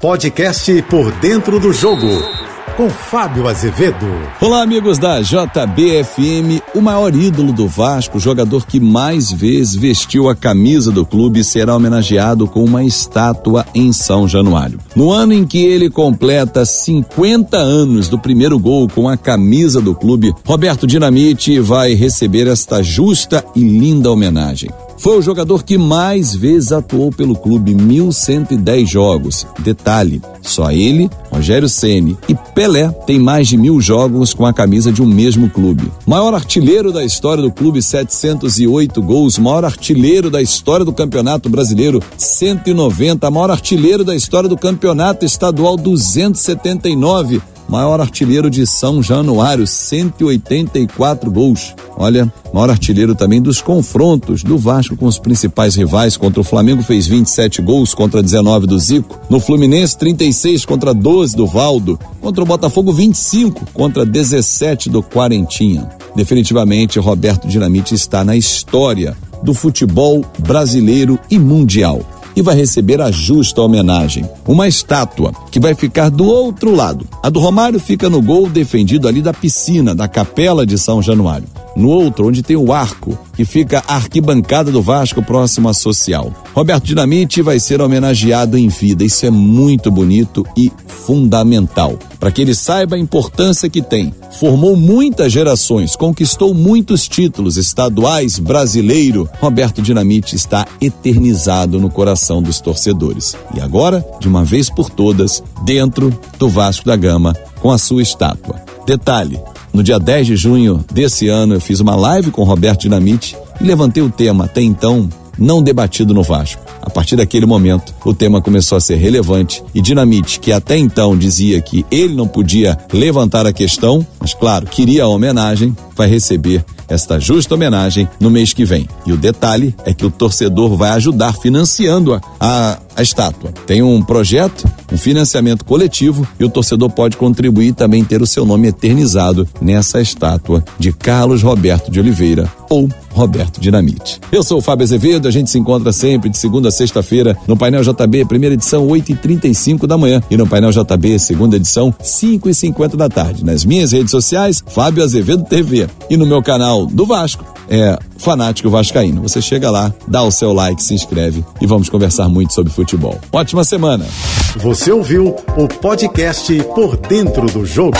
Podcast Por Dentro do Jogo, com Fábio Azevedo. Olá, amigos da JBFM. O maior ídolo do Vasco, jogador que mais vezes vestiu a camisa do clube, será homenageado com uma estátua em São Januário. No ano em que ele completa 50 anos do primeiro gol com a camisa do clube, Roberto Dinamite vai receber esta justa e linda homenagem. Foi o jogador que mais vezes atuou pelo clube, 1.110 jogos. Detalhe, só ele, Rogério Ceni e Pelé têm mais de mil jogos com a camisa de um mesmo clube. Maior artilheiro da história do clube, 708 gols. Maior artilheiro da história do Campeonato Brasileiro, 190. Maior artilheiro da história do Campeonato Estadual, 279 maior artilheiro de São Januário, 184 gols. Olha, maior artilheiro também dos confrontos do Vasco com os principais rivais. Contra o Flamengo fez 27 gols contra 19 do Zico. No Fluminense, 36 contra 12 do Valdo. Contra o Botafogo, 25 contra 17 do Quarentinha. Definitivamente, Roberto Dinamite está na história do futebol brasileiro e mundial e vai receber a justa homenagem. Uma estátua que vai ficar do outro lado. A do Romário fica no gol defendido ali da piscina, da Capela de São Januário no outro, onde tem o arco, que fica a arquibancada do Vasco próximo à social. Roberto Dinamite vai ser homenageado em vida. Isso é muito bonito e fundamental. Para que ele saiba a importância que tem. Formou muitas gerações, conquistou muitos títulos estaduais, brasileiro. Roberto Dinamite está eternizado no coração dos torcedores. E agora, de uma vez por todas, dentro do Vasco da Gama, com a sua estátua. Detalhe: no dia 10 de junho desse ano, eu fiz uma live com Roberto Dinamite e levantei o tema, até então não debatido no Vasco. A partir daquele momento, o tema começou a ser relevante e Dinamite, que até então dizia que ele não podia levantar a questão, mas claro, queria a homenagem, vai receber esta justa homenagem no mês que vem. E o detalhe é que o torcedor vai ajudar financiando a, a, a estátua. Tem um projeto, um financiamento coletivo e o torcedor pode contribuir e também ter o seu nome eternizado nessa estátua de Carlos Roberto de Oliveira ou Roberto Dinamite. Eu sou o Fábio Azevedo, a gente se encontra sempre de segunda a sexta-feira no Painel JB, primeira edição, 8h35 da manhã, e no Painel JB, segunda edição, 5h50 da tarde. Nas minhas redes sociais, Fábio Azevedo TV. E no meu canal do Vasco, é Fanático Vascaíno. Você chega lá, dá o seu like, se inscreve e vamos conversar muito sobre futebol. Ótima semana! Você ouviu o podcast Por Dentro do Jogo.